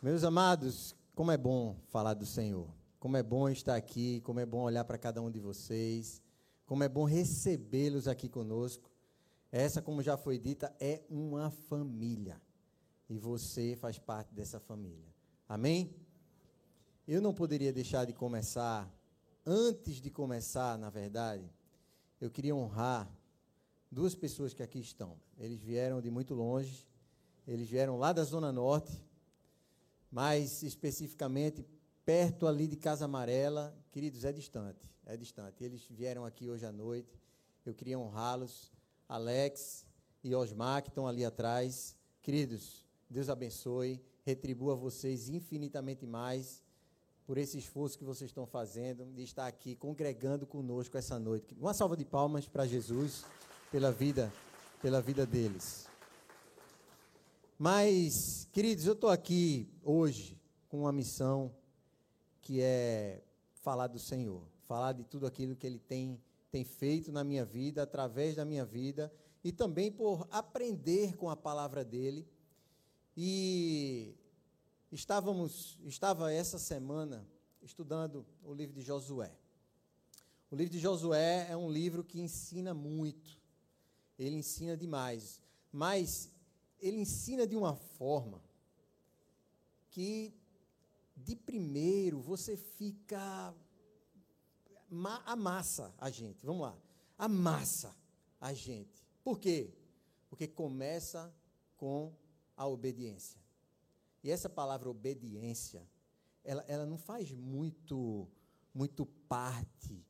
Meus amados, como é bom falar do Senhor. Como é bom estar aqui, como é bom olhar para cada um de vocês, como é bom recebê-los aqui conosco. Essa, como já foi dita, é uma família. E você faz parte dessa família. Amém? Eu não poderia deixar de começar, antes de começar, na verdade, eu queria honrar duas pessoas que aqui estão. Eles vieram de muito longe, eles vieram lá da Zona Norte mais especificamente perto ali de Casa Amarela, queridos, é distante, é distante. Eles vieram aqui hoje à noite, eu queria honrá-los, Alex e Osmar, que estão ali atrás. Queridos, Deus abençoe, retribua vocês infinitamente mais por esse esforço que vocês estão fazendo de estar aqui congregando conosco essa noite. Uma salva de palmas para Jesus pela vida, pela vida deles. Mas, queridos, eu estou aqui hoje com uma missão que é falar do Senhor, falar de tudo aquilo que Ele tem, tem feito na minha vida, através da minha vida, e também por aprender com a palavra dEle. E estávamos, estava essa semana estudando o livro de Josué. O livro de Josué é um livro que ensina muito, ele ensina demais, mas ele ensina de uma forma que, de primeiro, você fica. amassa a gente. Vamos lá. Amassa a gente. Por quê? Porque começa com a obediência. E essa palavra obediência, ela, ela não faz muito, muito parte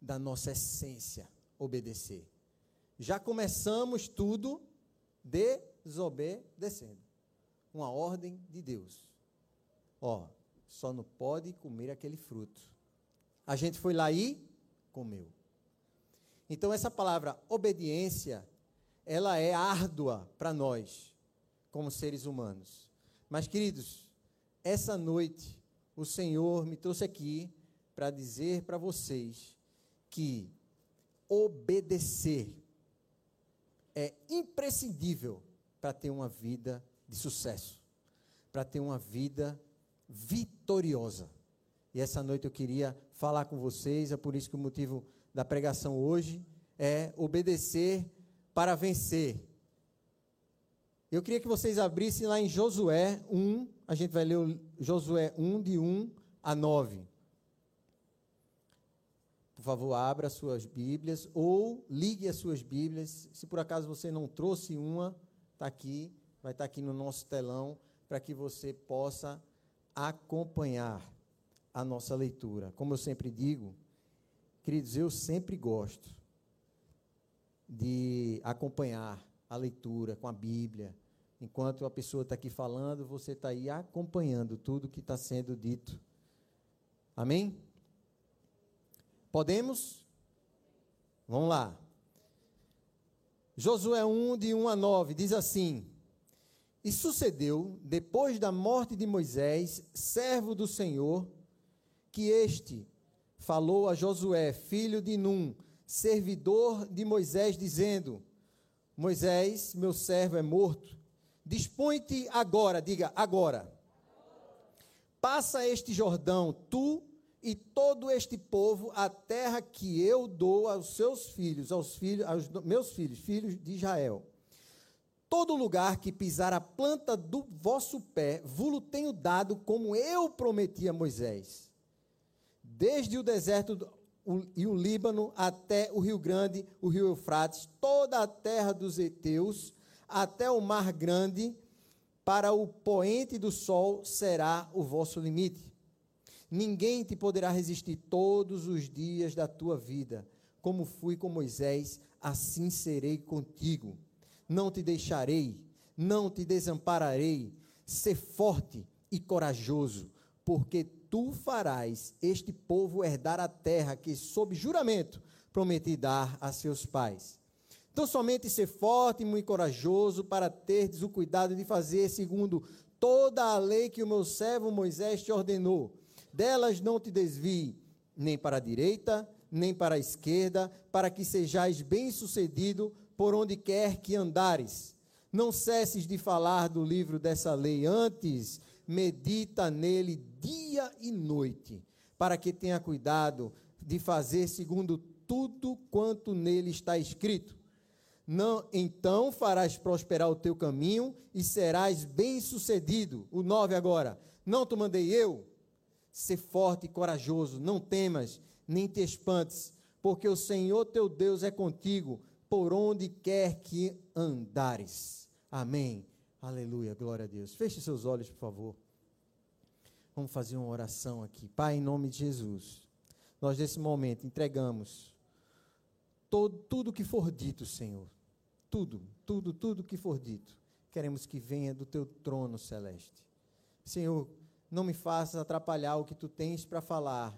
da nossa essência obedecer. Já começamos tudo desobedecendo. Uma ordem de Deus. Ó, só não pode comer aquele fruto. A gente foi lá e comeu. Então essa palavra obediência, ela é árdua para nós, como seres humanos. Mas queridos, essa noite o Senhor me trouxe aqui para dizer para vocês que obedecer é imprescindível para ter uma vida de sucesso, para ter uma vida vitoriosa. E essa noite eu queria falar com vocês, é por isso que o motivo da pregação hoje é obedecer para vencer. Eu queria que vocês abrissem lá em Josué 1, a gente vai ler Josué 1, de 1 a 9. Por favor, abra as suas Bíblias ou ligue as suas Bíblias. Se por acaso você não trouxe uma, está aqui, vai estar tá aqui no nosso telão, para que você possa acompanhar a nossa leitura. Como eu sempre digo, queridos, eu sempre gosto de acompanhar a leitura com a Bíblia. Enquanto a pessoa está aqui falando, você está aí acompanhando tudo que está sendo dito. Amém? Podemos? Vamos lá. Josué 1, de 1 a 9, diz assim: E sucedeu, depois da morte de Moisés, servo do Senhor, que este falou a Josué, filho de Num, servidor de Moisés, dizendo: Moisés, meu servo, é morto. Dispõe-te agora, diga agora. Passa este Jordão, tu e todo este povo a terra que eu dou aos seus filhos, aos filhos, aos meus filhos, filhos de Israel. Todo lugar que pisar a planta do vosso pé, vulo tenho dado como eu prometi a Moisés. Desde o deserto e o Líbano até o Rio Grande, o Rio Eufrates, toda a terra dos heteus, até o Mar Grande, para o poente do sol será o vosso limite. Ninguém te poderá resistir todos os dias da tua vida. Como fui com Moisés, assim serei contigo. Não te deixarei, não te desampararei. Ser forte e corajoso, porque tu farás este povo herdar a terra que, sob juramento, prometi dar a seus pais. Então, somente ser forte e muito corajoso para teres o cuidado de fazer segundo toda a lei que o meu servo Moisés te ordenou delas não te desvie, nem para a direita, nem para a esquerda, para que sejais bem-sucedido por onde quer que andares. Não cesses de falar do livro dessa lei, antes medita nele dia e noite, para que tenha cuidado de fazer segundo tudo quanto nele está escrito. Não, então farás prosperar o teu caminho e serás bem-sucedido. O 9 agora. Não te mandei eu? Ser forte e corajoso, não temas, nem te espantes, porque o Senhor teu Deus é contigo por onde quer que andares. Amém. Aleluia, glória a Deus. Feche seus olhos, por favor. Vamos fazer uma oração aqui. Pai, em nome de Jesus, nós nesse momento entregamos todo, tudo que for dito, Senhor. Tudo, tudo, tudo que for dito. Queremos que venha do teu trono celeste. Senhor, não me faças atrapalhar o que tu tens para falar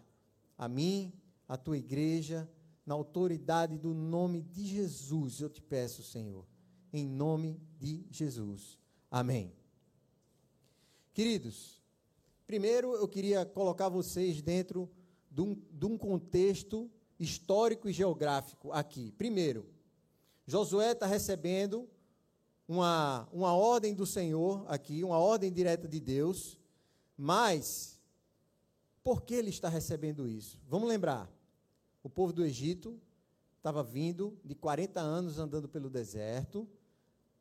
a mim, a tua igreja, na autoridade do nome de Jesus, eu te peço, Senhor, em nome de Jesus. Amém. Queridos, primeiro eu queria colocar vocês dentro de um, de um contexto histórico e geográfico aqui. Primeiro, Josué está recebendo uma, uma ordem do Senhor aqui, uma ordem direta de Deus, mas por que ele está recebendo isso? Vamos lembrar. O povo do Egito estava vindo de 40 anos andando pelo deserto,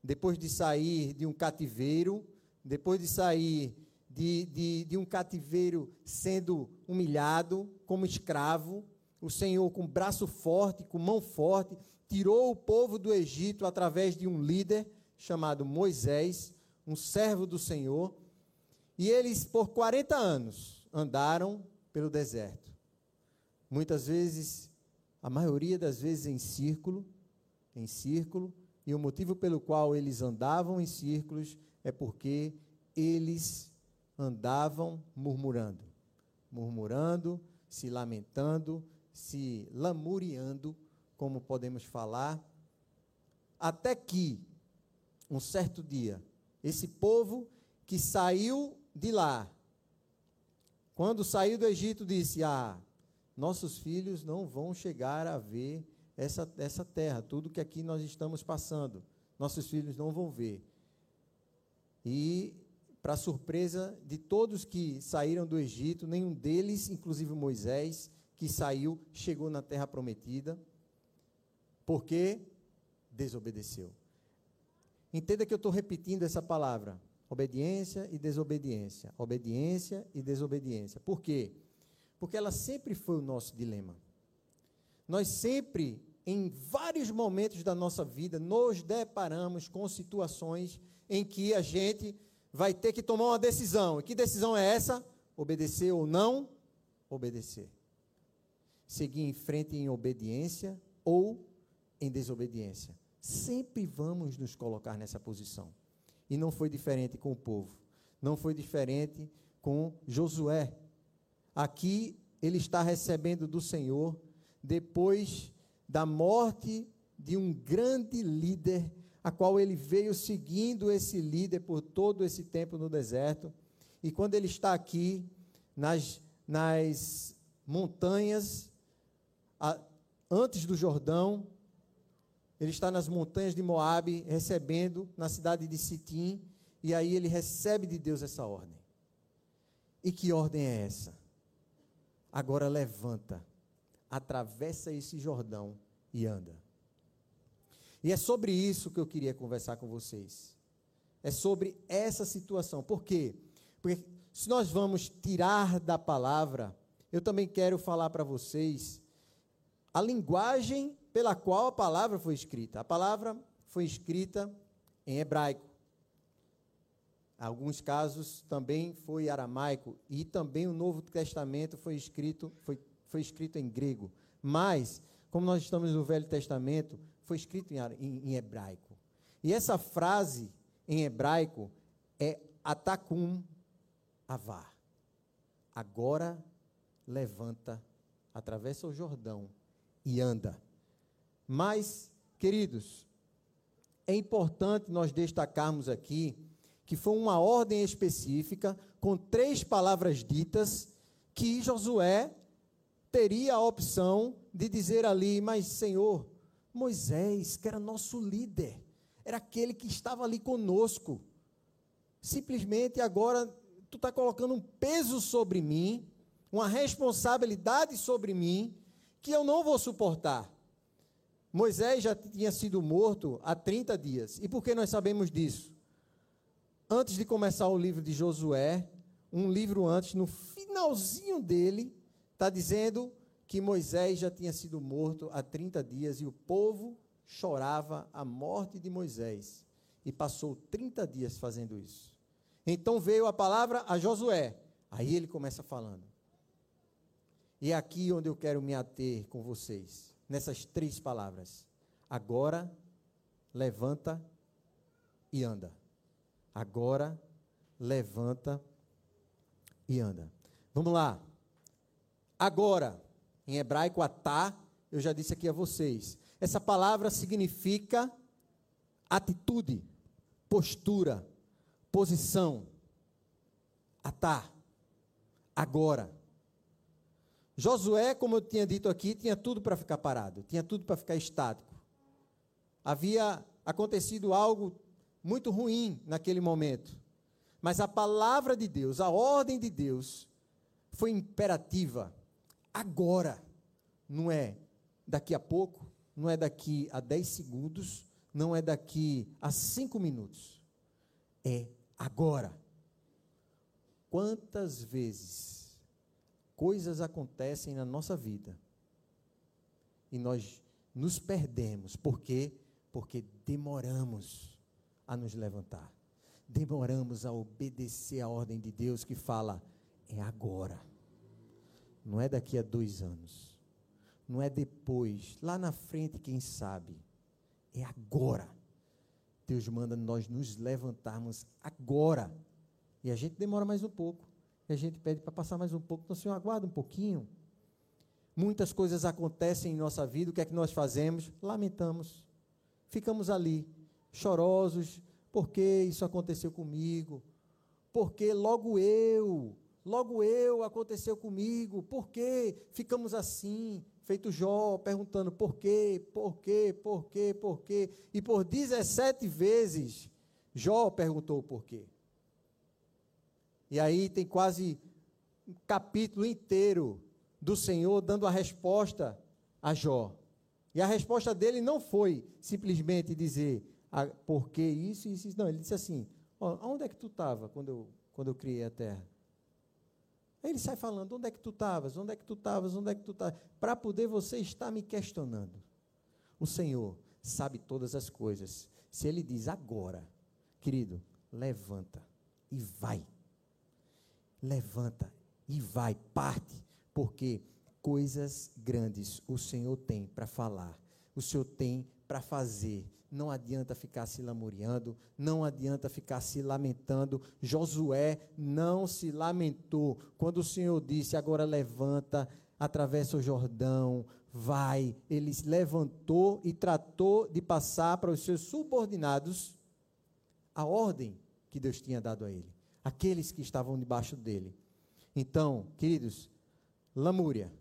depois de sair de um cativeiro, depois de sair de, de, de um cativeiro sendo humilhado como escravo, o Senhor, com braço forte, com mão forte, tirou o povo do Egito através de um líder chamado Moisés, um servo do Senhor, e eles, por 40 anos, andaram pelo deserto. Muitas vezes, a maioria das vezes em círculo, em círculo, e o motivo pelo qual eles andavam em círculos é porque eles andavam murmurando, murmurando, se lamentando, se lamuriando, como podemos falar, até que um certo dia, esse povo que saiu de lá, quando saiu do Egito, disse: Ah, nossos filhos não vão chegar a ver essa, essa terra, tudo que aqui nós estamos passando. Nossos filhos não vão ver. E, para surpresa de todos que saíram do Egito, nenhum deles, inclusive Moisés, que saiu, chegou na terra prometida, porque desobedeceu. Entenda que eu estou repetindo essa palavra: obediência e desobediência. Obediência e desobediência. Por quê? porque ela sempre foi o nosso dilema. Nós sempre, em vários momentos da nossa vida, nos deparamos com situações em que a gente vai ter que tomar uma decisão. E que decisão é essa? Obedecer ou não obedecer. Seguir em frente em obediência ou em desobediência. Sempre vamos nos colocar nessa posição. E não foi diferente com o povo. Não foi diferente com Josué. Aqui ele está recebendo do Senhor depois da morte de um grande líder, a qual ele veio seguindo esse líder por todo esse tempo no deserto. E quando ele está aqui nas, nas montanhas, a, antes do Jordão, ele está nas montanhas de Moabe, recebendo na cidade de Sitim, e aí ele recebe de Deus essa ordem. E que ordem é essa? Agora levanta, atravessa esse Jordão e anda. E é sobre isso que eu queria conversar com vocês. É sobre essa situação. Por quê? Porque se nós vamos tirar da palavra, eu também quero falar para vocês a linguagem pela qual a palavra foi escrita. A palavra foi escrita em hebraico alguns casos também foi aramaico e também o Novo Testamento foi escrito foi, foi escrito em grego. Mas, como nós estamos no Velho Testamento, foi escrito em, em, em hebraico. E essa frase em hebraico é atakum avar. Agora levanta, atravessa o Jordão e anda. Mas, queridos, é importante nós destacarmos aqui que foi uma ordem específica, com três palavras ditas, que Josué teria a opção de dizer ali, mas Senhor, Moisés, que era nosso líder, era aquele que estava ali conosco, simplesmente agora tu está colocando um peso sobre mim, uma responsabilidade sobre mim, que eu não vou suportar. Moisés já tinha sido morto há 30 dias. E por que nós sabemos disso? Antes de começar o livro de Josué, um livro antes, no finalzinho dele, está dizendo que Moisés já tinha sido morto há 30 dias e o povo chorava a morte de Moisés. E passou 30 dias fazendo isso. Então veio a palavra a Josué. Aí ele começa falando. E é aqui onde eu quero me ater com vocês nessas três palavras: agora, levanta e anda. Agora, levanta e anda. Vamos lá. Agora, em hebraico, atá, eu já disse aqui a vocês. Essa palavra significa atitude, postura, posição. Atá. Agora. Josué, como eu tinha dito aqui, tinha tudo para ficar parado, tinha tudo para ficar estático. Havia acontecido algo muito ruim naquele momento. Mas a palavra de Deus, a ordem de Deus, foi imperativa. Agora, não é daqui a pouco, não é daqui a 10 segundos, não é daqui a 5 minutos. É agora. Quantas vezes coisas acontecem na nossa vida e nós nos perdemos. Por quê? Porque demoramos a nos levantar. Demoramos a obedecer a ordem de Deus que fala: é agora. Não é daqui a dois anos. Não é depois. Lá na frente, quem sabe. É agora. Deus manda nós nos levantarmos agora. E a gente demora mais um pouco a gente pede para passar mais um pouco. Então, Senhor, aguarda um pouquinho. Muitas coisas acontecem em nossa vida, o que é que nós fazemos? Lamentamos. Ficamos ali, chorosos, porque isso aconteceu comigo, porque logo eu, logo eu aconteceu comigo, por que ficamos assim? Feito Jó, perguntando por quê, por quê, por quê, por quê. E por 17 vezes, Jó perguntou o porquê. E aí tem quase um capítulo inteiro do Senhor dando a resposta a Jó. E a resposta dele não foi simplesmente dizer ah, por que isso e isso. Não, ele disse assim: onde é que tu estava quando eu, quando eu criei a terra? Aí ele sai falando: onde é que tu estavas? Onde é que tu estavas? Onde é que tu estavas? Para poder você estar me questionando. O Senhor sabe todas as coisas. Se ele diz agora, querido, levanta e vai levanta e vai, parte, porque coisas grandes o Senhor tem para falar, o Senhor tem para fazer. Não adianta ficar se lamuriando, não adianta ficar se lamentando. Josué não se lamentou quando o Senhor disse: agora levanta, atravessa o Jordão, vai. Ele se levantou e tratou de passar para os seus subordinados a ordem que Deus tinha dado a ele aqueles que estavam debaixo dele. Então, queridos, lamúria,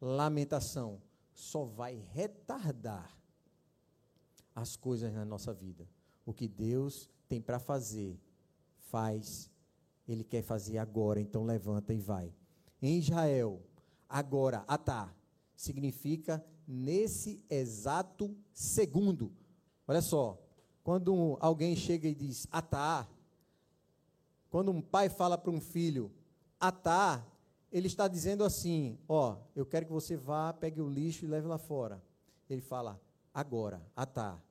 lamentação, só vai retardar as coisas na nossa vida. O que Deus tem para fazer, faz. Ele quer fazer agora, então levanta e vai. Em Israel, agora, atá, significa nesse exato segundo. Olha só, quando alguém chega e diz atá, quando um pai fala para um filho, atar, ele está dizendo assim: Ó, eu quero que você vá, pegue o lixo e leve lá fora. Ele fala, agora, atar.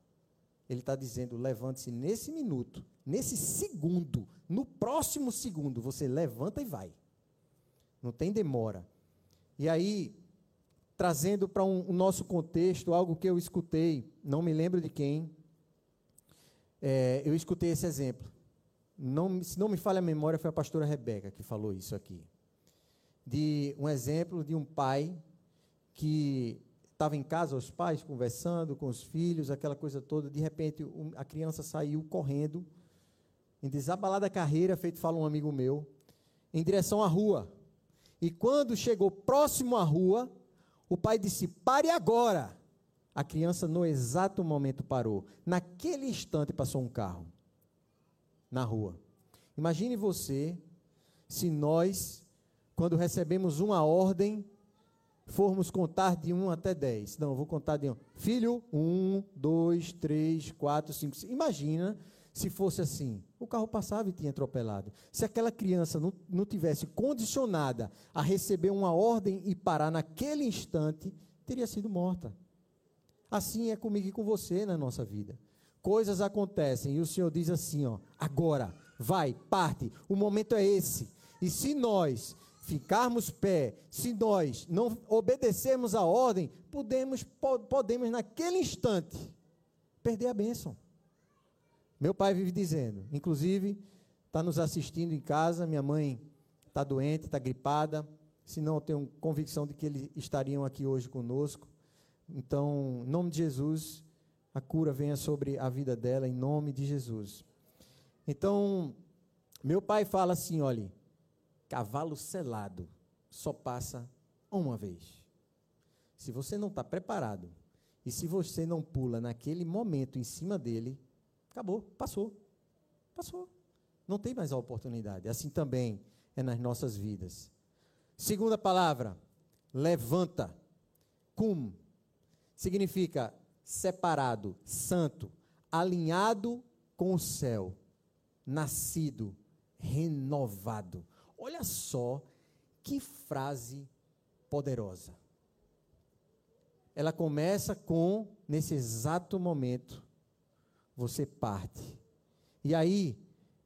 Ele está dizendo: levante-se nesse minuto, nesse segundo, no próximo segundo, você levanta e vai. Não tem demora. E aí, trazendo para um, o nosso contexto algo que eu escutei, não me lembro de quem, é, eu escutei esse exemplo não, se não me falha a memória, foi a pastora Rebeca que falou isso aqui. De um exemplo de um pai que estava em casa, os pais conversando com os filhos, aquela coisa toda, de repente a criança saiu correndo, em desabalada carreira, feito fala um amigo meu, em direção à rua. E quando chegou próximo à rua, o pai disse: Pare agora! A criança, no exato momento, parou. Naquele instante, passou um carro na rua. Imagine você se nós, quando recebemos uma ordem, formos contar de 1 até 10. Não, eu vou contar de 1. Filho, 1, 2, 3, 4, 5. Imagina se fosse assim. O carro passava e tinha atropelado. Se aquela criança não, não tivesse condicionada a receber uma ordem e parar naquele instante, teria sido morta. Assim é comigo e com você na nossa vida. Coisas acontecem e o Senhor diz assim, ó, agora, vai, parte, o momento é esse. E se nós ficarmos pé, se nós não obedecermos a ordem, podemos, podemos naquele instante perder a bênção. Meu pai vive dizendo, inclusive, está nos assistindo em casa, minha mãe está doente, está gripada, se não eu tenho convicção de que eles estariam aqui hoje conosco. Então, em nome de Jesus, a cura venha sobre a vida dela, em nome de Jesus. Então, meu pai fala assim: olhe, cavalo selado só passa uma vez. Se você não está preparado e se você não pula naquele momento em cima dele, acabou, passou. Passou. Não tem mais a oportunidade. Assim também é nas nossas vidas. Segunda palavra, levanta. Cum significa separado, santo, alinhado com o céu, nascido, renovado. Olha só que frase poderosa. Ela começa com, nesse exato momento, você parte. E aí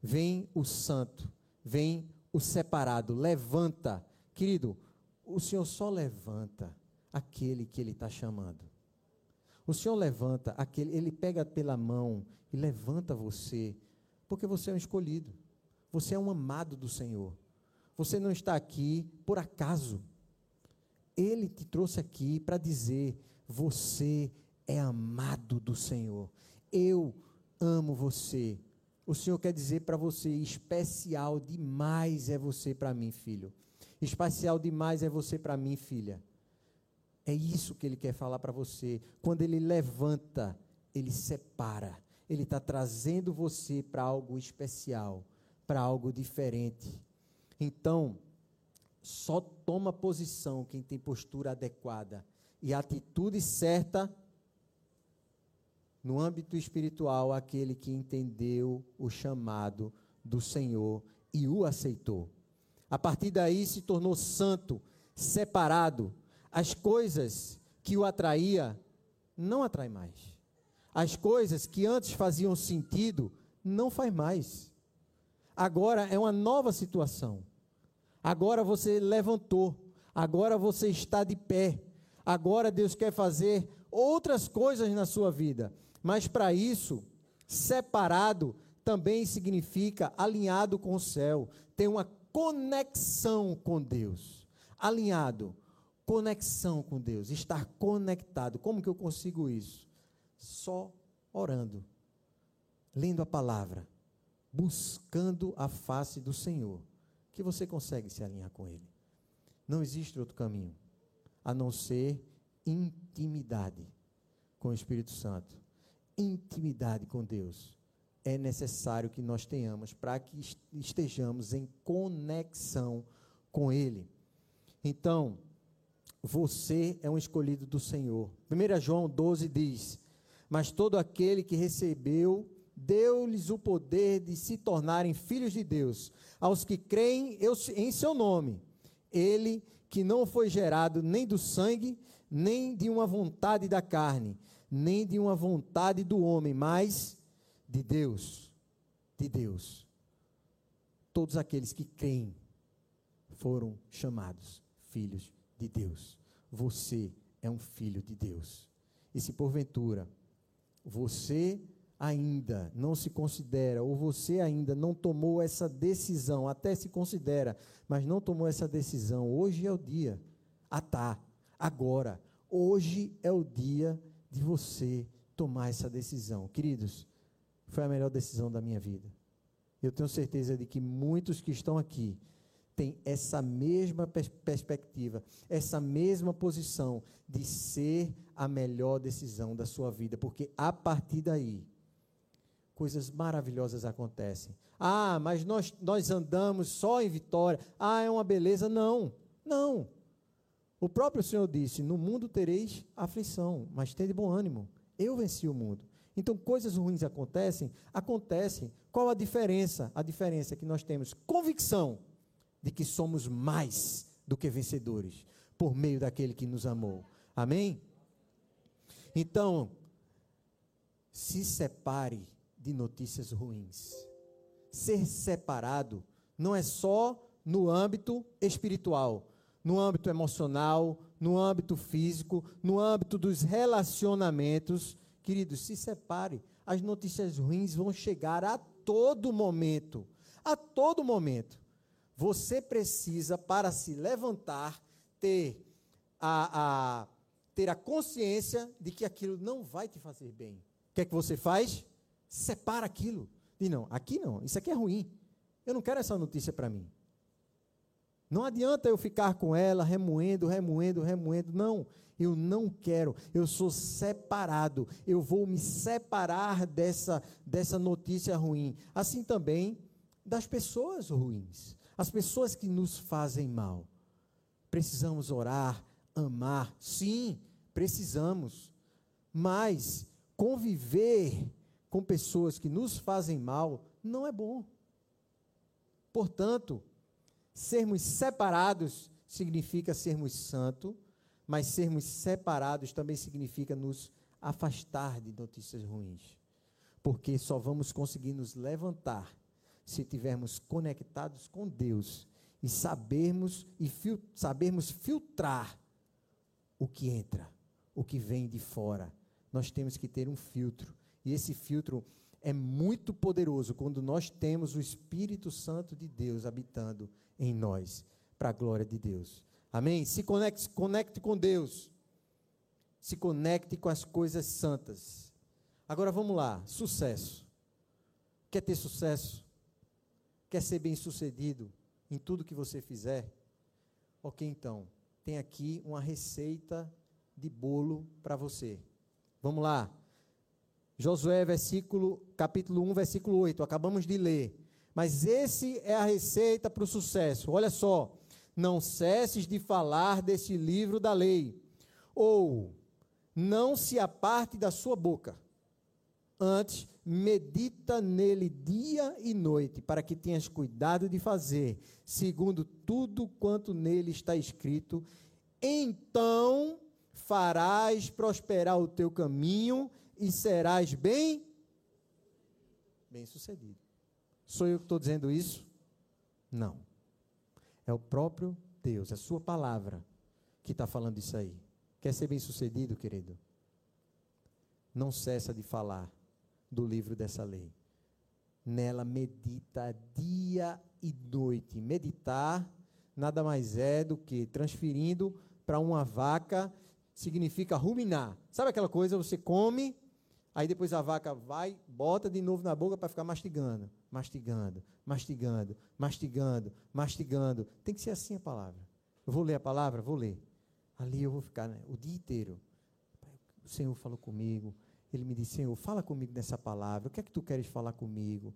vem o santo, vem o separado, levanta. Querido, o Senhor só levanta aquele que Ele está chamando. O Senhor levanta aquele, Ele pega pela mão e levanta você, porque você é um escolhido. Você é um amado do Senhor. Você não está aqui por acaso. Ele te trouxe aqui para dizer: você é amado do Senhor. Eu amo você. O Senhor quer dizer para você: especial demais é você para mim, filho. Especial demais é você para mim, filha. É isso que ele quer falar para você. Quando ele levanta, ele separa. Ele está trazendo você para algo especial, para algo diferente. Então, só toma posição quem tem postura adequada e atitude certa no âmbito espiritual, aquele que entendeu o chamado do Senhor e o aceitou. A partir daí se tornou santo, separado. As coisas que o atraía não atrai mais. As coisas que antes faziam sentido não faz mais. Agora é uma nova situação. Agora você levantou. Agora você está de pé. Agora Deus quer fazer outras coisas na sua vida. Mas para isso, separado também significa alinhado com o céu, tem uma conexão com Deus. Alinhado, conexão com Deus, estar conectado. Como que eu consigo isso? Só orando, lendo a palavra, buscando a face do Senhor, que você consegue se alinhar com Ele. Não existe outro caminho a não ser intimidade com o Espírito Santo. Intimidade com Deus é necessário que nós tenhamos para que estejamos em conexão com Ele. Então, você é um escolhido do Senhor. 1 João 12 diz: Mas todo aquele que recebeu deu-lhes o poder de se tornarem filhos de Deus, aos que creem em seu nome. Ele que não foi gerado nem do sangue, nem de uma vontade da carne, nem de uma vontade do homem, mas de Deus. De Deus. Todos aqueles que creem foram chamados filhos de Deus. Você é um filho de Deus. E se porventura você ainda não se considera, ou você ainda não tomou essa decisão, até se considera, mas não tomou essa decisão, hoje é o dia. Ah, tá. Agora. Hoje é o dia de você tomar essa decisão. Queridos, foi a melhor decisão da minha vida. Eu tenho certeza de que muitos que estão aqui têm essa mesma pers perspectiva, essa mesma posição de ser a melhor decisão da sua vida, porque a partir daí coisas maravilhosas acontecem. Ah, mas nós, nós andamos só em vitória. Ah, é uma beleza. Não, não. O próprio Senhor disse: No mundo tereis aflição, mas tende bom ânimo. Eu venci o mundo. Então, coisas ruins acontecem? Acontecem. Qual a diferença? A diferença é que nós temos convicção de que somos mais do que vencedores por meio daquele que nos amou. Amém? Então, se separe de notícias ruins. Ser separado não é só no âmbito espiritual, no âmbito emocional, no âmbito físico, no âmbito dos relacionamentos. Queridos, se separe. As notícias ruins vão chegar a todo momento. A todo momento. Você precisa, para se levantar, ter a, a, ter a consciência de que aquilo não vai te fazer bem. O que é que você faz? Separa aquilo. Diz, não, aqui não, isso aqui é ruim. Eu não quero essa notícia para mim. Não adianta eu ficar com ela remoendo, remoendo, remoendo. Não, eu não quero. Eu sou separado. Eu vou me separar dessa, dessa notícia ruim. Assim também das pessoas ruins. As pessoas que nos fazem mal. Precisamos orar, amar. Sim, precisamos. Mas conviver com pessoas que nos fazem mal não é bom. Portanto, sermos separados significa sermos santos, mas sermos separados também significa nos afastar de notícias ruins. Porque só vamos conseguir nos levantar se estivermos conectados com Deus e sabermos e fil sabermos filtrar o que entra, o que vem de fora. Nós temos que ter um filtro. E esse filtro é muito poderoso quando nós temos o Espírito Santo de Deus habitando em nós, para a glória de Deus. Amém? Se conecte, se conecte com Deus. Se conecte com as coisas santas. Agora vamos lá, sucesso. Quer ter sucesso? Quer ser bem-sucedido em tudo que você fizer? OK, então, tem aqui uma receita de bolo para você. Vamos lá. Josué, versículo, capítulo 1, versículo 8. Acabamos de ler. Mas esse é a receita para o sucesso. Olha só. Não cesses de falar desse livro da lei, ou não se aparte da sua boca. Antes, medita nele dia e noite, para que tenhas cuidado de fazer, segundo tudo quanto nele está escrito. Então farás prosperar o teu caminho e serás bem bem sucedido. Sou eu que estou dizendo isso? Não. É o próprio Deus, é a sua palavra que está falando isso aí. Quer ser bem sucedido, querido? Não cessa de falar do livro dessa lei. Nela medita dia e noite. Meditar nada mais é do que transferindo para uma vaca significa ruminar. Sabe aquela coisa, você come, aí depois a vaca vai, bota de novo na boca para ficar mastigando, mastigando, mastigando, mastigando, mastigando. Tem que ser assim a palavra. Eu vou ler a palavra? Vou ler. Ali eu vou ficar né, o dia inteiro. O Senhor falou comigo. Ele me disse, Senhor, fala comigo nessa palavra. O que é que tu queres falar comigo?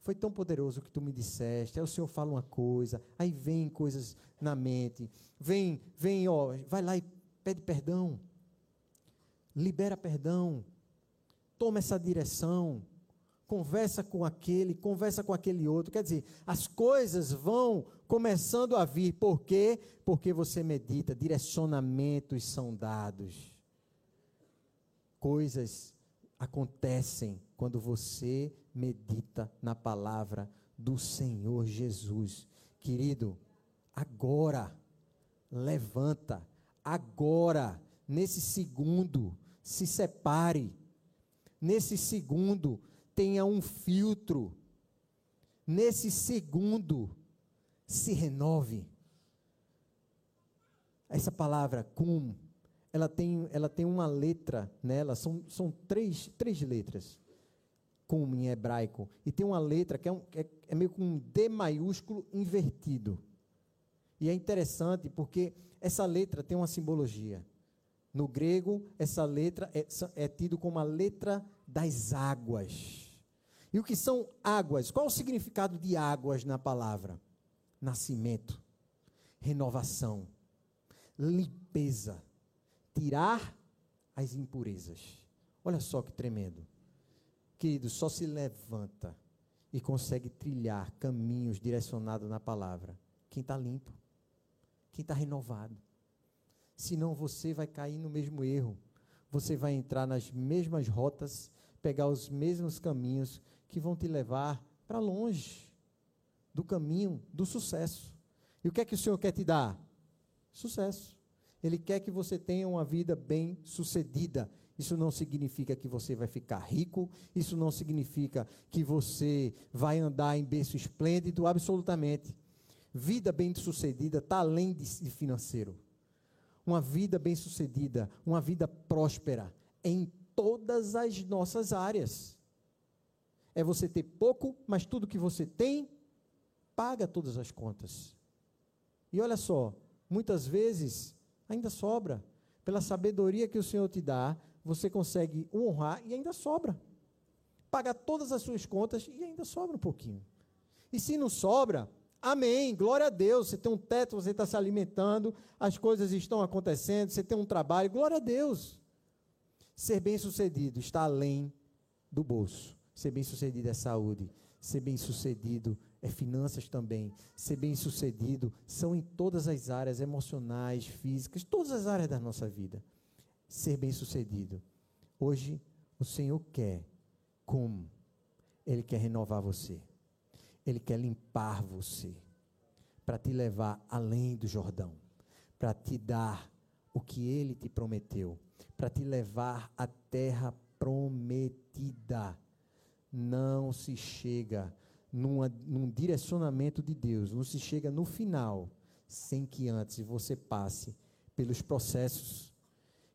Foi tão poderoso o que tu me disseste. Aí o Senhor fala uma coisa, aí vem coisas na mente. Vem, vem, ó, vai lá e pede perdão, libera perdão, toma essa direção, conversa com aquele, conversa com aquele outro. Quer dizer, as coisas vão começando a vir. Por quê? Porque você medita, direcionamentos são dados. Coisas acontecem quando você medita na palavra do Senhor Jesus. Querido, agora, levanta, agora, nesse segundo, se separe. Nesse segundo, tenha um filtro. Nesse segundo, se renove. Essa palavra cum, ela tem, ela tem uma letra nela, são, são três, três letras. Cum em hebraico. E tem uma letra que é, um, é, é meio com um D maiúsculo invertido. E é interessante porque essa letra tem uma simbologia. No grego, essa letra é, é tido como a letra das águas. E o que são águas? Qual o significado de águas na palavra? Nascimento, renovação, limpeza, tirar as impurezas. Olha só que tremendo. Querido, só se levanta e consegue trilhar caminhos direcionados na palavra quem está limpo, quem está renovado. Senão você vai cair no mesmo erro. Você vai entrar nas mesmas rotas, pegar os mesmos caminhos que vão te levar para longe do caminho do sucesso. E o que é que o Senhor quer te dar? Sucesso. Ele quer que você tenha uma vida bem sucedida. Isso não significa que você vai ficar rico, isso não significa que você vai andar em berço esplêndido, absolutamente. Vida bem-sucedida está além de financeiro. Uma vida bem-sucedida, uma vida próspera em todas as nossas áreas. É você ter pouco, mas tudo que você tem, paga todas as contas. E olha só, muitas vezes ainda sobra. Pela sabedoria que o Senhor te dá, você consegue honrar e ainda sobra. Paga todas as suas contas e ainda sobra um pouquinho. E se não sobra, Amém, glória a Deus. Você tem um teto, você está se alimentando, as coisas estão acontecendo, você tem um trabalho, glória a Deus. Ser bem-sucedido está além do bolso. Ser bem-sucedido é saúde. Ser bem-sucedido é finanças também. Ser bem-sucedido são em todas as áreas emocionais, físicas, todas as áreas da nossa vida. Ser bem-sucedido. Hoje, o Senhor quer como? Ele quer renovar você. Ele quer limpar você, para te levar além do Jordão, para te dar o que ele te prometeu, para te levar à terra prometida. Não se chega numa, num direcionamento de Deus, não se chega no final, sem que antes você passe pelos processos.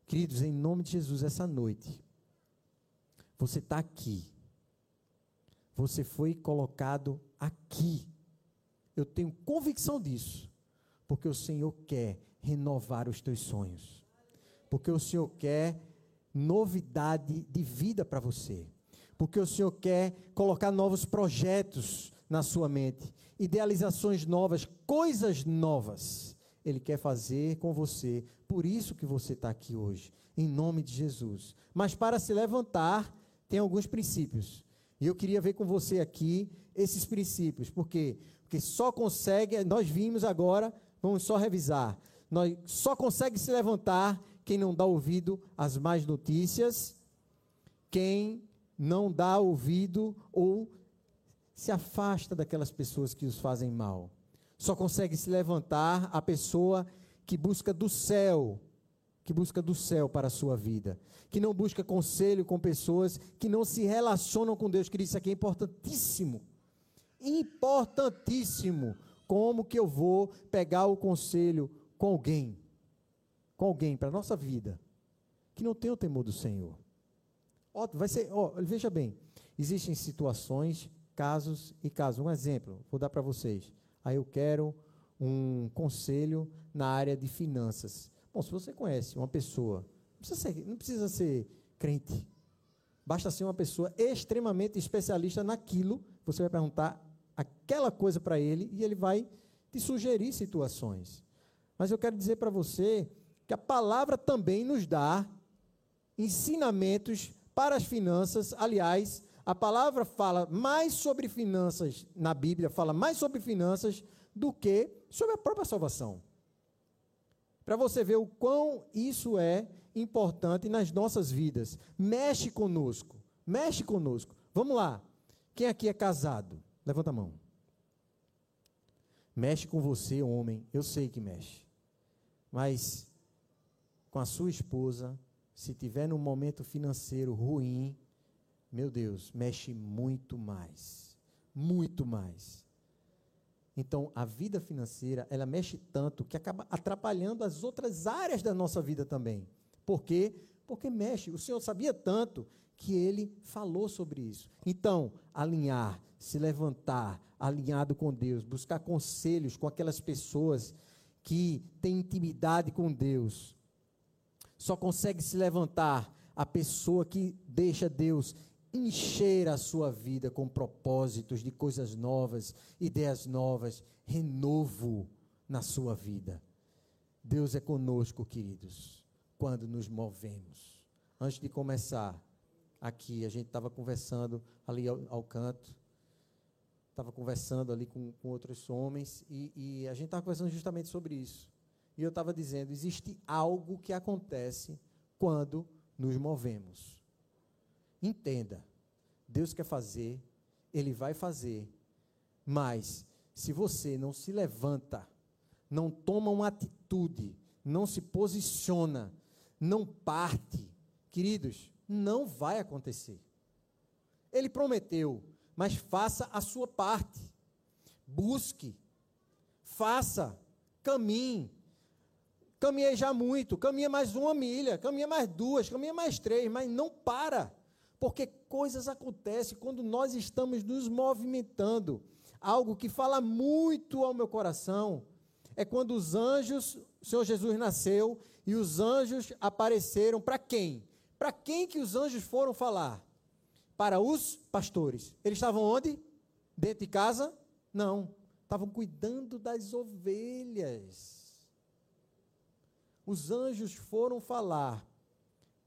Queridos, em nome de Jesus, essa noite, você está aqui você foi colocado aqui. Eu tenho convicção disso, porque o Senhor quer renovar os teus sonhos, porque o Senhor quer novidade de vida para você, porque o Senhor quer colocar novos projetos na sua mente, idealizações novas, coisas novas. Ele quer fazer com você, por isso que você está aqui hoje, em nome de Jesus. Mas para se levantar, tem alguns princípios. E eu queria ver com você aqui esses princípios, porque porque só consegue, nós vimos agora, vamos só revisar. Nós só consegue se levantar quem não dá ouvido às más notícias, quem não dá ouvido ou se afasta daquelas pessoas que os fazem mal. Só consegue se levantar a pessoa que busca do céu que busca do céu para a sua vida, que não busca conselho com pessoas que não se relacionam com Deus. Querido, isso aqui é importantíssimo. Importantíssimo. Como que eu vou pegar o conselho com alguém? Com alguém para a nossa vida que não tem o temor do Senhor. Ó, vai ser, ó, veja bem, existem situações, casos e casos. Um exemplo, vou dar para vocês. Aí eu quero um conselho na área de finanças. Bom, se você conhece uma pessoa, não precisa ser, não precisa ser crente, basta ser uma pessoa extremamente especialista naquilo, você vai perguntar aquela coisa para ele e ele vai te sugerir situações. Mas eu quero dizer para você que a palavra também nos dá ensinamentos para as finanças. Aliás, a palavra fala mais sobre finanças na Bíblia, fala mais sobre finanças do que sobre a própria salvação para você ver o quão isso é importante nas nossas vidas. Mexe conosco, mexe conosco. Vamos lá. Quem aqui é casado? Levanta a mão. Mexe com você, homem. Eu sei que mexe. Mas com a sua esposa, se tiver num momento financeiro ruim, meu Deus, mexe muito mais. Muito mais. Então, a vida financeira, ela mexe tanto que acaba atrapalhando as outras áreas da nossa vida também. Por quê? Porque mexe. O Senhor sabia tanto que ele falou sobre isso. Então, alinhar, se levantar, alinhado com Deus, buscar conselhos com aquelas pessoas que têm intimidade com Deus. Só consegue se levantar a pessoa que deixa Deus encher a sua vida com propósitos de coisas novas, ideias novas, renovo na sua vida. Deus é conosco, queridos, quando nos movemos. Antes de começar aqui, a gente estava conversando ali ao, ao canto, estava conversando ali com, com outros homens, e, e a gente estava conversando justamente sobre isso. E eu estava dizendo: existe algo que acontece quando nos movemos. Entenda, Deus quer fazer, Ele vai fazer, mas se você não se levanta, não toma uma atitude, não se posiciona, não parte, queridos, não vai acontecer. Ele prometeu, mas faça a sua parte. Busque, faça, caminhe. Caminhei já muito, caminha mais uma milha, caminha mais duas, caminha mais três, mas não para. Porque coisas acontecem quando nós estamos nos movimentando. Algo que fala muito ao meu coração é quando os anjos, o Senhor Jesus nasceu e os anjos apareceram para quem? Para quem que os anjos foram falar? Para os pastores. Eles estavam onde? Dentro de casa? Não. Estavam cuidando das ovelhas. Os anjos foram falar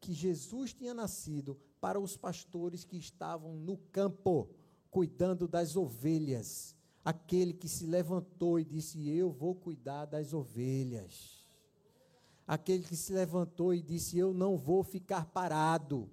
que Jesus tinha nascido para os pastores que estavam no campo, cuidando das ovelhas. Aquele que se levantou e disse: Eu vou cuidar das ovelhas. Aquele que se levantou e disse: Eu não vou ficar parado.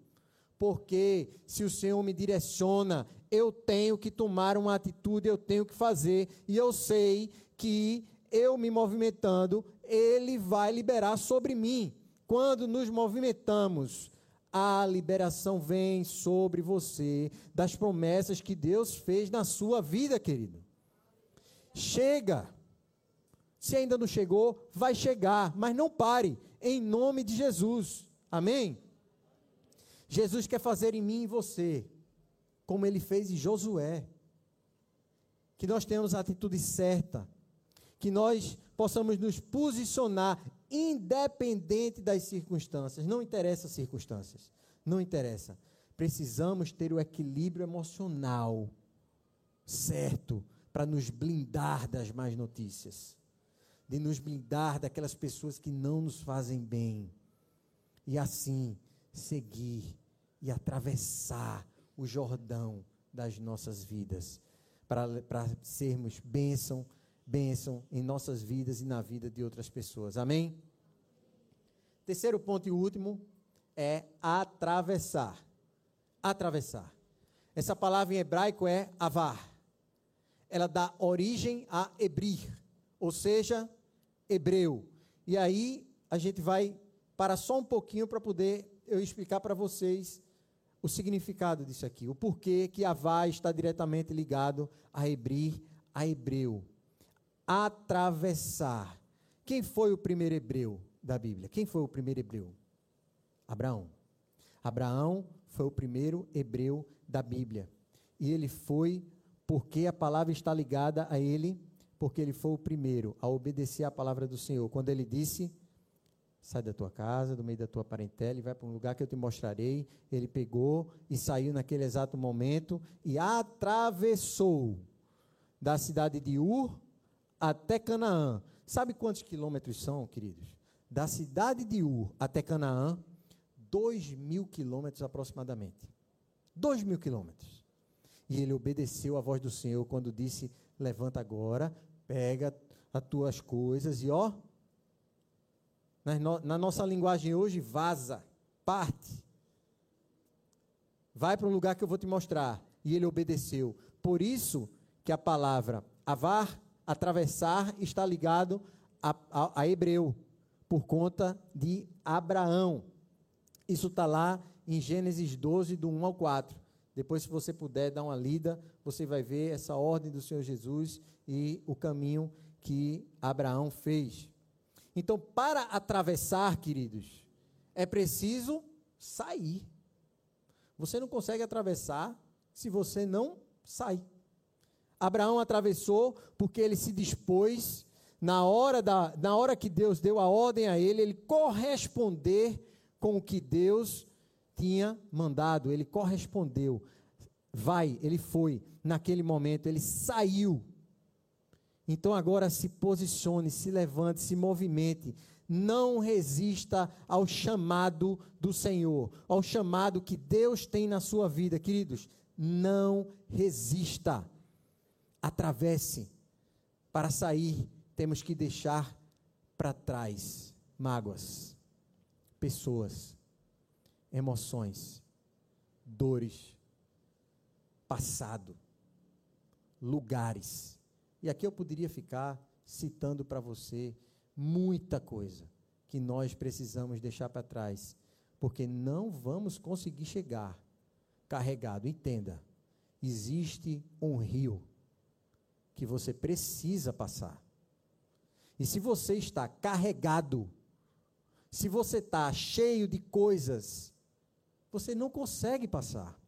Porque se o Senhor me direciona, eu tenho que tomar uma atitude, eu tenho que fazer. E eu sei que eu me movimentando, Ele vai liberar sobre mim. Quando nos movimentamos, a liberação vem sobre você das promessas que Deus fez na sua vida, querido. Chega. Se ainda não chegou, vai chegar, mas não pare, em nome de Jesus. Amém? Jesus quer fazer em mim e você, como ele fez em Josué. Que nós tenhamos a atitude certa, que nós possamos nos posicionar independente das circunstâncias. Não interessa as circunstâncias. Não interessa. Precisamos ter o equilíbrio emocional certo para nos blindar das más notícias, de nos blindar daquelas pessoas que não nos fazem bem. E assim seguir e atravessar o Jordão das nossas vidas, para, sermos bênção bênção em nossas vidas e na vida de outras pessoas. Amém? Terceiro ponto e último é atravessar. Atravessar. Essa palavra em hebraico é avar. Ela dá origem a hebrir, ou seja, hebreu. E aí a gente vai para só um pouquinho para poder eu explicar para vocês o significado disso aqui, o porquê que Avá está diretamente ligado a hebrir, a hebreu atravessar. Quem foi o primeiro hebreu da Bíblia? Quem foi o primeiro hebreu? Abraão. Abraão foi o primeiro hebreu da Bíblia. E ele foi porque a palavra está ligada a ele, porque ele foi o primeiro a obedecer à palavra do Senhor. Quando ele disse: Sai da tua casa, do meio da tua parentela e vai para um lugar que eu te mostrarei. Ele pegou e saiu naquele exato momento e atravessou da cidade de Ur até Canaã. Sabe quantos quilômetros são, queridos? Da cidade de Ur até Canaã, dois mil quilômetros aproximadamente. Dois mil quilômetros. E ele obedeceu à voz do Senhor quando disse: Levanta agora, pega as tuas coisas e ó. Na nossa linguagem hoje, vaza, parte. Vai para um lugar que eu vou te mostrar. E ele obedeceu. Por isso que a palavra avar atravessar está ligado a, a, a Hebreu, por conta de Abraão. Isso está lá em Gênesis 12, do 1 ao 4. Depois, se você puder dar uma lida, você vai ver essa ordem do Senhor Jesus e o caminho que Abraão fez. Então, para atravessar, queridos, é preciso sair. Você não consegue atravessar se você não sair. Abraão atravessou porque ele se dispôs, na hora, da, na hora que Deus deu a ordem a ele, ele corresponder com o que Deus tinha mandado, ele correspondeu. Vai, ele foi naquele momento, ele saiu. Então agora se posicione, se levante, se movimente. Não resista ao chamado do Senhor, ao chamado que Deus tem na sua vida, queridos. Não resista. Atravesse. Para sair, temos que deixar para trás mágoas, pessoas, emoções, dores, passado, lugares. E aqui eu poderia ficar citando para você muita coisa que nós precisamos deixar para trás, porque não vamos conseguir chegar carregado. Entenda, existe um rio que você precisa passar. E se você está carregado, se você está cheio de coisas, você não consegue passar.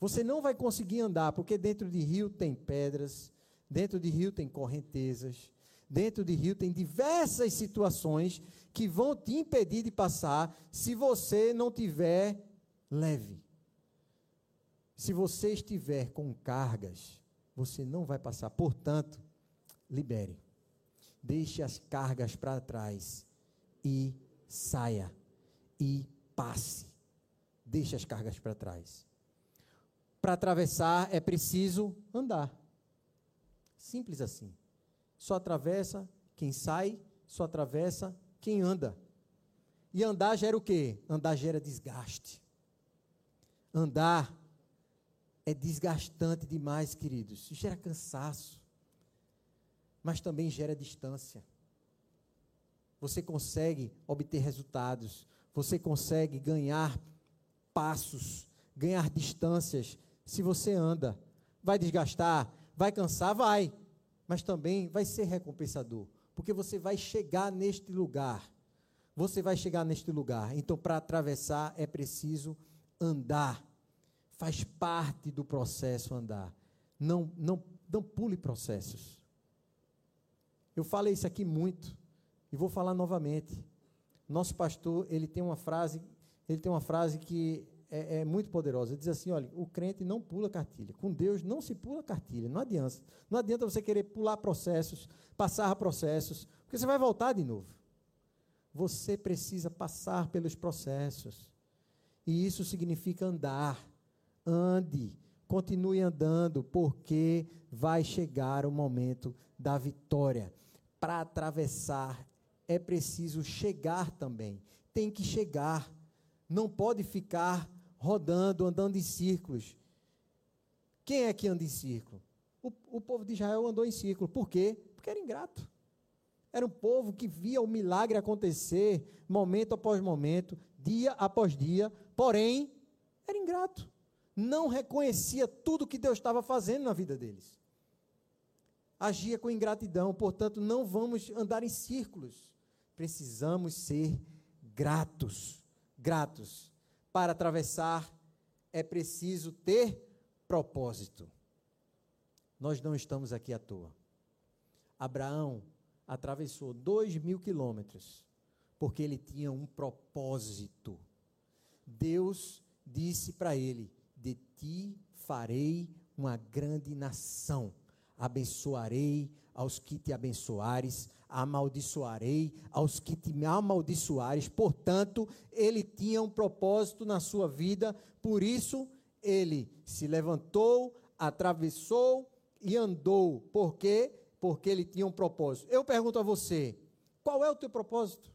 Você não vai conseguir andar, porque dentro de rio tem pedras, dentro de rio tem correntezas, dentro de rio tem diversas situações que vão te impedir de passar se você não tiver leve. Se você estiver com cargas, você não vai passar. Portanto, libere. Deixe as cargas para trás e saia e passe. Deixe as cargas para trás. Para atravessar é preciso andar. Simples assim. Só atravessa quem sai, só atravessa quem anda. E andar gera o quê? Andar gera desgaste. Andar é desgastante demais, queridos. Gera cansaço mas também gera distância. Você consegue obter resultados, você consegue ganhar passos, ganhar distâncias se você anda. Vai desgastar, vai cansar, vai, mas também vai ser recompensador, porque você vai chegar neste lugar. Você vai chegar neste lugar. Então, para atravessar é preciso andar. Faz parte do processo andar. Não, não, não pule processos. Eu falei isso aqui muito e vou falar novamente. Nosso pastor, ele tem uma frase, ele tem uma frase que é, é, muito poderosa. Ele diz assim: olha, o crente não pula cartilha. Com Deus não se pula cartilha. Não adianta. Não adianta você querer pular processos, passar processos, porque você vai voltar de novo. Você precisa passar pelos processos. E isso significa andar. Ande, continue andando, porque vai chegar o momento da vitória para atravessar é preciso chegar também. Tem que chegar. Não pode ficar rodando, andando em círculos. Quem é que anda em círculo? O, o povo de Israel andou em círculo. Por quê? Porque era ingrato. Era um povo que via o milagre acontecer, momento após momento, dia após dia, porém, era ingrato. Não reconhecia tudo que Deus estava fazendo na vida deles agia com ingratidão, portanto, não vamos andar em círculos. Precisamos ser gratos. Gratos. Para atravessar é preciso ter propósito. Nós não estamos aqui à toa. Abraão atravessou dois mil quilômetros porque ele tinha um propósito. Deus disse para ele: De ti farei uma grande nação abençoarei aos que te abençoares, amaldiçoarei aos que te amaldiçoares. Portanto, ele tinha um propósito na sua vida, por isso ele se levantou, atravessou e andou. Por quê? Porque ele tinha um propósito. Eu pergunto a você: qual é o teu propósito?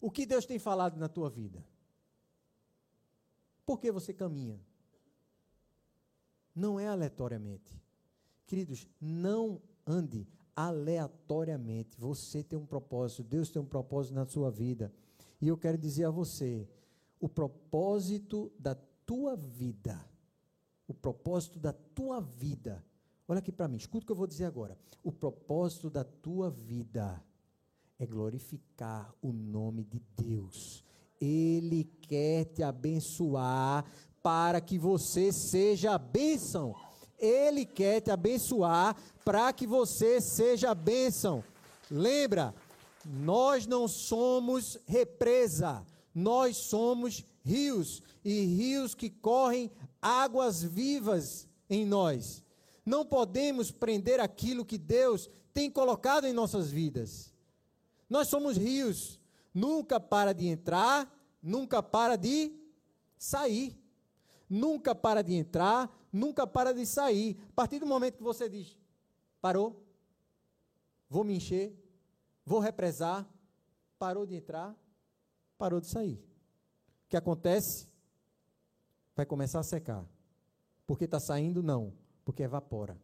O que Deus tem falado na tua vida? Por que você caminha? Não é aleatoriamente. Queridos, não ande aleatoriamente. Você tem um propósito, Deus tem um propósito na sua vida. E eu quero dizer a você: o propósito da tua vida, o propósito da tua vida, olha aqui para mim, escuta o que eu vou dizer agora. O propósito da tua vida é glorificar o nome de Deus. Ele quer te abençoar para que você seja a bênção ele quer te abençoar para que você seja bênção. Lembra, nós não somos represa, nós somos rios e rios que correm águas vivas em nós. Não podemos prender aquilo que Deus tem colocado em nossas vidas. Nós somos rios, nunca para de entrar, nunca para de sair. Nunca para de entrar, nunca para de sair. A partir do momento que você diz: parou, vou me encher, vou represar, parou de entrar, parou de sair. O que acontece? Vai começar a secar. Porque está saindo? Não, porque evapora.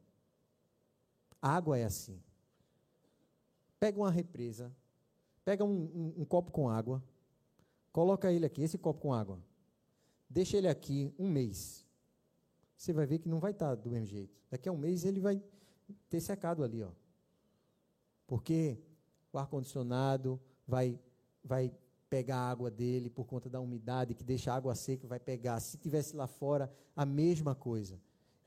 A água é assim. Pega uma represa, pega um, um, um copo com água, coloca ele aqui, esse copo com água, deixa ele aqui um mês. Você vai ver que não vai estar tá do mesmo jeito. Daqui a um mês ele vai ter secado ali, ó. Porque o ar-condicionado vai, vai pegar a água dele por conta da umidade, que deixa a água seca, vai pegar. Se tivesse lá fora, a mesma coisa.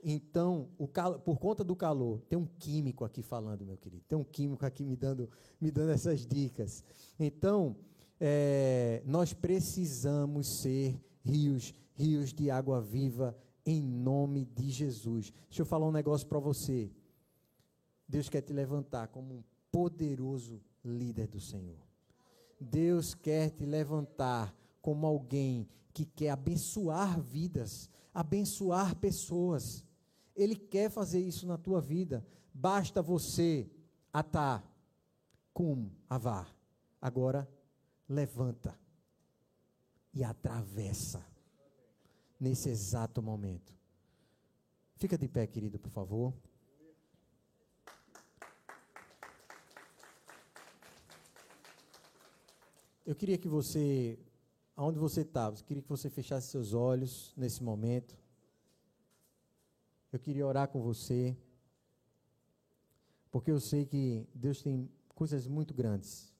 Então, cal... por conta do calor, tem um químico aqui falando, meu querido. Tem um químico aqui me dando, me dando essas dicas. Então, é, nós precisamos ser rios, rios de água viva, em nome de Jesus. Deixa eu falar um negócio para você. Deus quer te levantar como um poderoso líder do Senhor. Deus quer te levantar como alguém que quer abençoar vidas, abençoar pessoas. Ele quer fazer isso na tua vida. Basta você atar, cum, avar. Agora, levanta e atravessa nesse exato momento. Fica de pé, querido, por favor. Eu queria que você, aonde você estava, eu queria que você fechasse seus olhos nesse momento. Eu queria orar com você, porque eu sei que Deus tem coisas muito grandes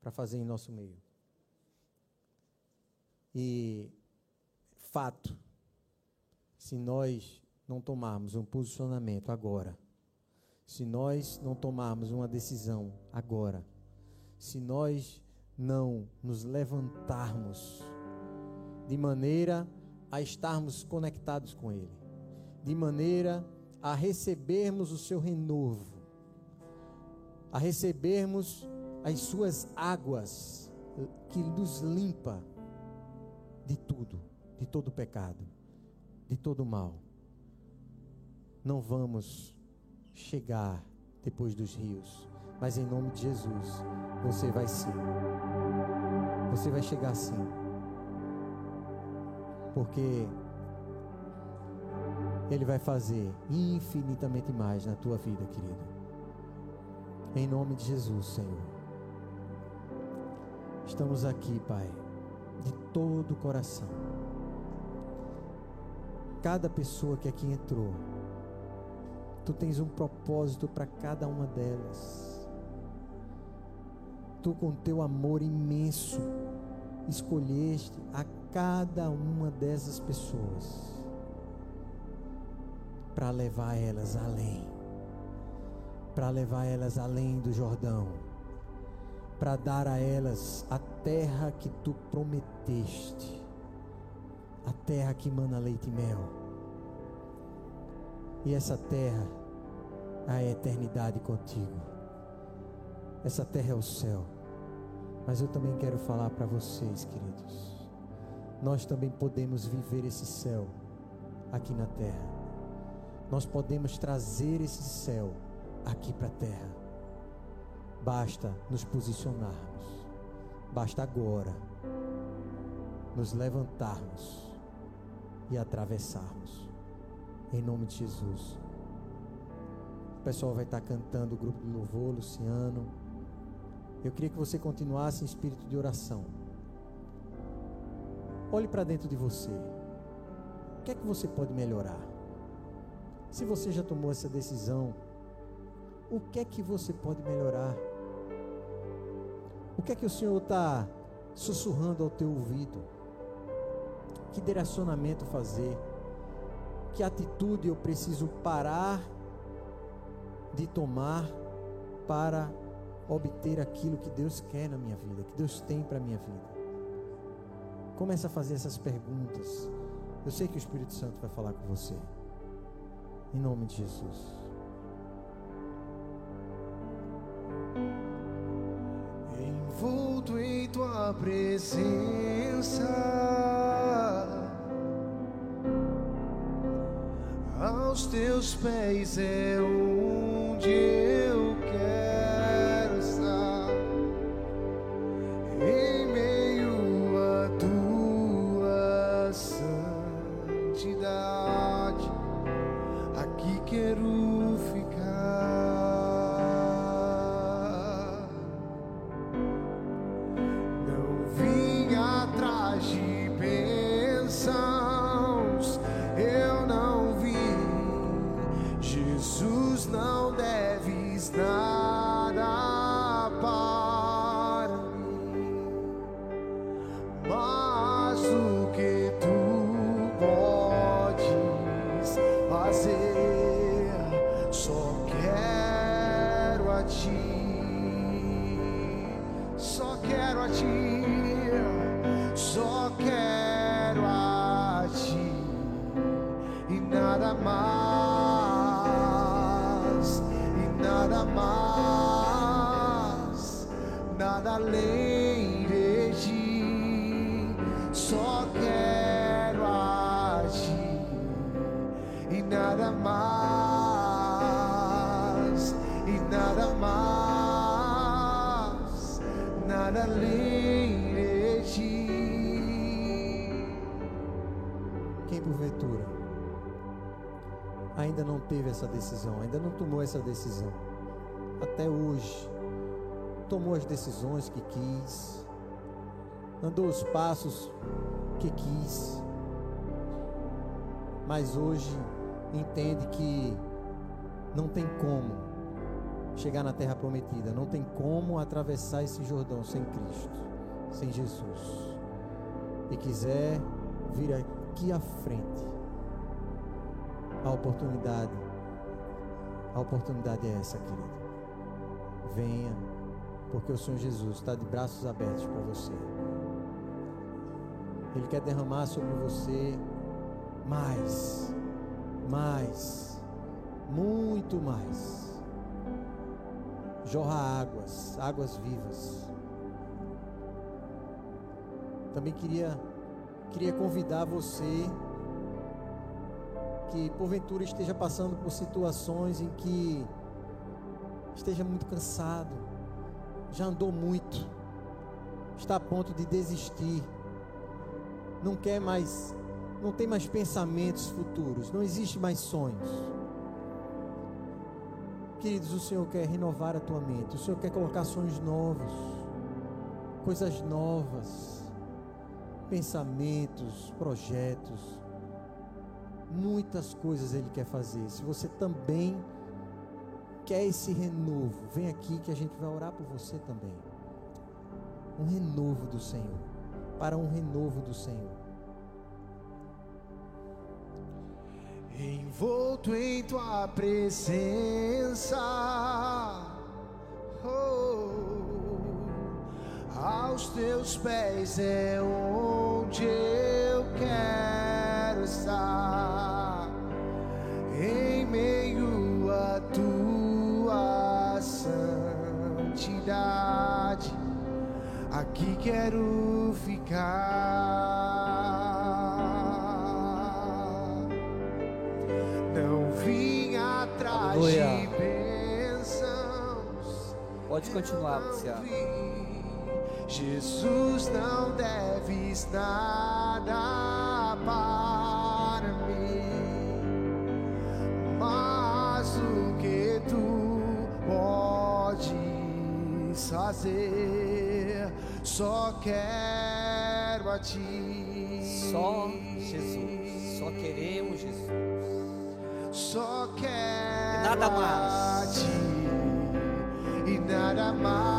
para fazer em nosso meio. E fato, se nós não tomarmos um posicionamento agora, se nós não tomarmos uma decisão agora, se nós não nos levantarmos de maneira a estarmos conectados com Ele, de maneira a recebermos o seu renovo, a recebermos as suas águas que nos limpa de tudo, de todo pecado, de todo mal. Não vamos chegar depois dos rios, mas em nome de Jesus, você vai sim. Você vai chegar sim. Porque ele vai fazer infinitamente mais na tua vida, querido. Em nome de Jesus, Senhor. Estamos aqui, Pai, de todo o coração. Cada pessoa que aqui entrou, tu tens um propósito para cada uma delas. Tu, com teu amor imenso, escolheste a cada uma dessas pessoas para levar elas além, para levar elas além do Jordão, para dar a elas a terra que tu prometeste, a terra que mana leite e mel. E essa terra é a eternidade contigo. Essa terra é o céu. Mas eu também quero falar para vocês, queridos. Nós também podemos viver esse céu aqui na terra nós podemos trazer esse céu aqui para a terra. Basta nos posicionarmos, basta agora nos levantarmos e atravessarmos, em nome de Jesus. O pessoal vai estar cantando o grupo de louvor, Luciano. Eu queria que você continuasse em espírito de oração. Olhe para dentro de você. O que é que você pode melhorar? Se você já tomou essa decisão, o que é que você pode melhorar? O que é que o Senhor está sussurrando ao teu ouvido? Que direcionamento fazer? Que atitude eu preciso parar de tomar para obter aquilo que Deus quer na minha vida, que Deus tem para a minha vida? Comece a fazer essas perguntas. Eu sei que o Espírito Santo vai falar com você. Em nome de Jesus. Envolto em tua presença, aos teus pés é essa decisão, ainda não tomou essa decisão, até hoje, tomou as decisões que quis, andou os passos que quis, mas hoje entende que não tem como chegar na terra prometida, não tem como atravessar esse Jordão sem Cristo, sem Jesus, e quiser vir aqui à frente, a oportunidade, a oportunidade é essa, querido. Venha, porque o Senhor Jesus está de braços abertos para você. Ele quer derramar sobre você mais, mais, muito mais. Jorra águas, águas vivas. Também queria queria convidar você que porventura esteja passando por situações em que esteja muito cansado, já andou muito, está a ponto de desistir, não quer mais, não tem mais pensamentos futuros, não existe mais sonhos. Queridos, o Senhor quer renovar a tua mente, o Senhor quer colocar sonhos novos, coisas novas, pensamentos, projetos, muitas coisas Ele quer fazer. Se você também quer esse renovo, vem aqui que a gente vai orar por você também. Um renovo do Senhor, para um renovo do Senhor. envolto em tua presença. Oh, aos teus pés é onde eu quero estar, santidade. Aqui quero ficar. Não vim atrás Aleluia. de bênçãos. Pode continuar, Luciano. Jesus não deves nada fazer, só quero a ti. Só Jesus. Só queremos Jesus. Só quero nada a mais. ti e nada mais.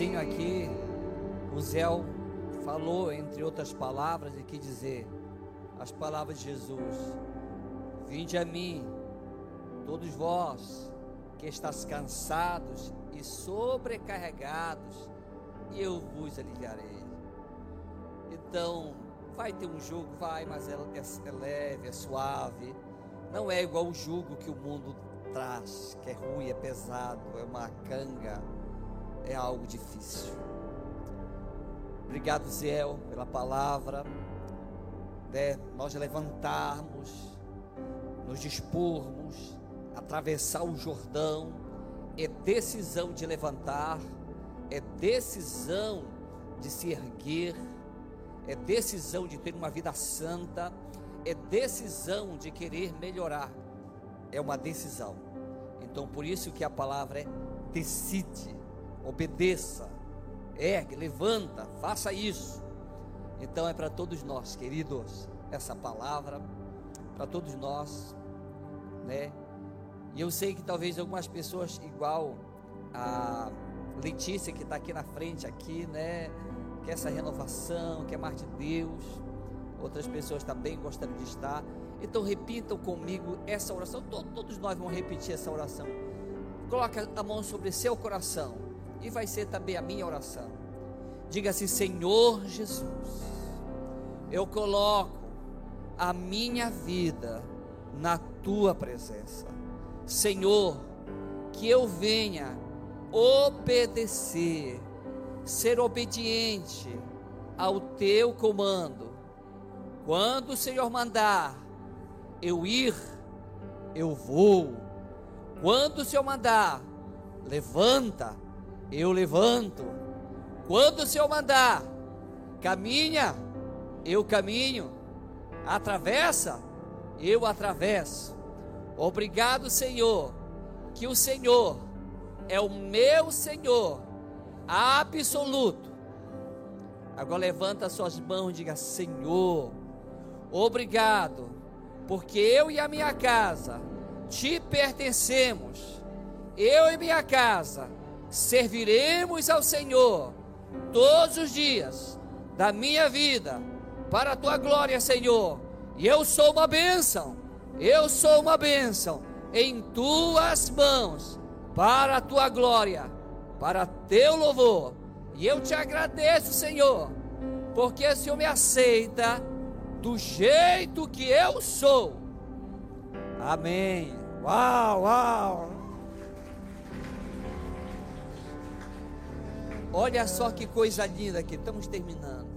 Finalzinho aqui, o Zé falou, entre outras palavras, e quis dizer as palavras de Jesus: Vinde a mim, todos vós que estáis cansados e sobrecarregados, e eu vos aliviarei. Então, vai ter um jugo, vai, mas é, é, é leve, é suave. Não é igual o jugo que o mundo traz, que é ruim, é pesado, é uma canga, é algo difícil. Obrigado, Zé, pela palavra. Né, nós levantarmos, nos dispormos, atravessar o Jordão, é decisão de levantar, é decisão de se erguer, é decisão de ter uma vida santa, é decisão de querer melhorar, é uma decisão. Então, por isso que a palavra é decide, obedeça, ergue, levanta, faça isso. Então é para todos nós, queridos, essa palavra, para todos nós, né? E eu sei que talvez algumas pessoas, igual a Letícia que está aqui na frente, aqui, né? Que essa renovação, que é mais de Deus. Outras pessoas também gostariam de estar. Então repitam comigo essa oração. Todos nós vamos repetir essa oração. Coloca a mão sobre seu coração. E vai ser também a minha oração. Diga assim: Senhor Jesus, eu coloco a minha vida na tua presença. Senhor, que eu venha obedecer, ser obediente ao teu comando. Quando o Senhor mandar eu ir, eu vou. Quando o Senhor mandar, levanta, eu levanto. Quando o Senhor mandar, caminha, eu caminho. Atravessa, eu atravesso. Obrigado, Senhor, que o Senhor é o meu Senhor absoluto. Agora levanta suas mãos e diga: Senhor, obrigado, porque eu e a minha casa te pertencemos. Eu e minha casa serviremos ao Senhor todos os dias da minha vida, para a tua glória, Senhor. E eu sou uma bênção eu sou uma bênção em tuas mãos, para a tua glória, para teu louvor. E eu te agradeço, Senhor, porque o Senhor me aceita do jeito que eu sou. Amém. Uau, uau. Olha só que coisa linda que estamos terminando.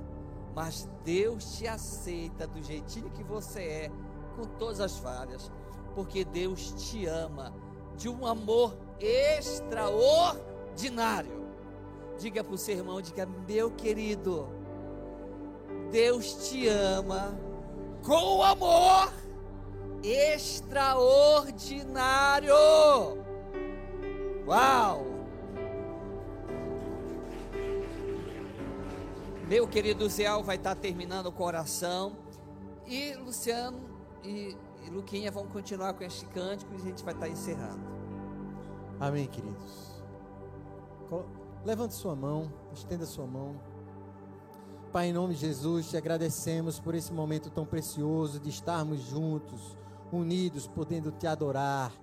Mas Deus te aceita do jeitinho que você é com todas as falhas, porque Deus te ama de um amor extraordinário. Diga para o seu irmão, diga, meu querido, Deus te ama com amor extraordinário. Uau! Meu querido Zé vai estar terminando o coração. E Luciano e, e Luquinha vão continuar com este cântico e a gente vai estar encerrando. Amém, queridos. Levante sua mão, estenda sua mão. Pai, em nome de Jesus, te agradecemos por esse momento tão precioso de estarmos juntos, unidos, podendo te adorar,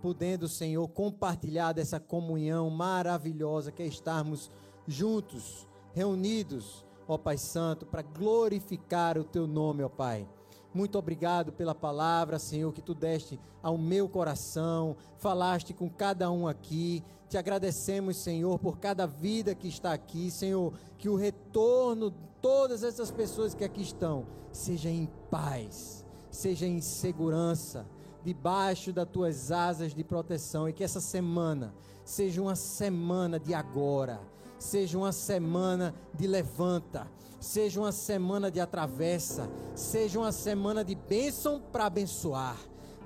podendo, Senhor, compartilhar dessa comunhão maravilhosa que é estarmos juntos, reunidos, ó Pai Santo, para glorificar o teu nome, ó Pai. Muito obrigado pela palavra, Senhor, que tu deste ao meu coração, falaste com cada um aqui. Te agradecemos, Senhor, por cada vida que está aqui, Senhor, que o retorno de todas essas pessoas que aqui estão seja em paz, seja em segurança, debaixo das tuas asas de proteção e que essa semana seja uma semana de agora, seja uma semana de levanta seja uma semana de atravessa, seja uma semana de bênção para abençoar.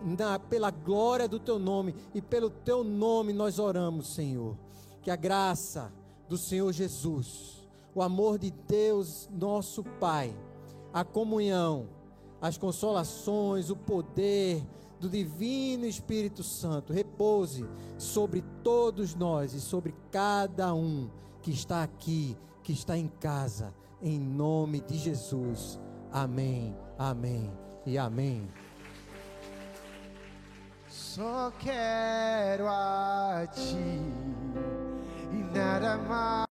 na, pela glória do teu nome e pelo teu nome nós oramos, Senhor. Que a graça do Senhor Jesus, o amor de Deus, nosso Pai, a comunhão, as consolações, o poder do Divino Espírito Santo repouse sobre todos nós e sobre cada um que está aqui, que está em casa, em nome de Jesus. Amém, amém e amém. Só quero a ti e nada mais.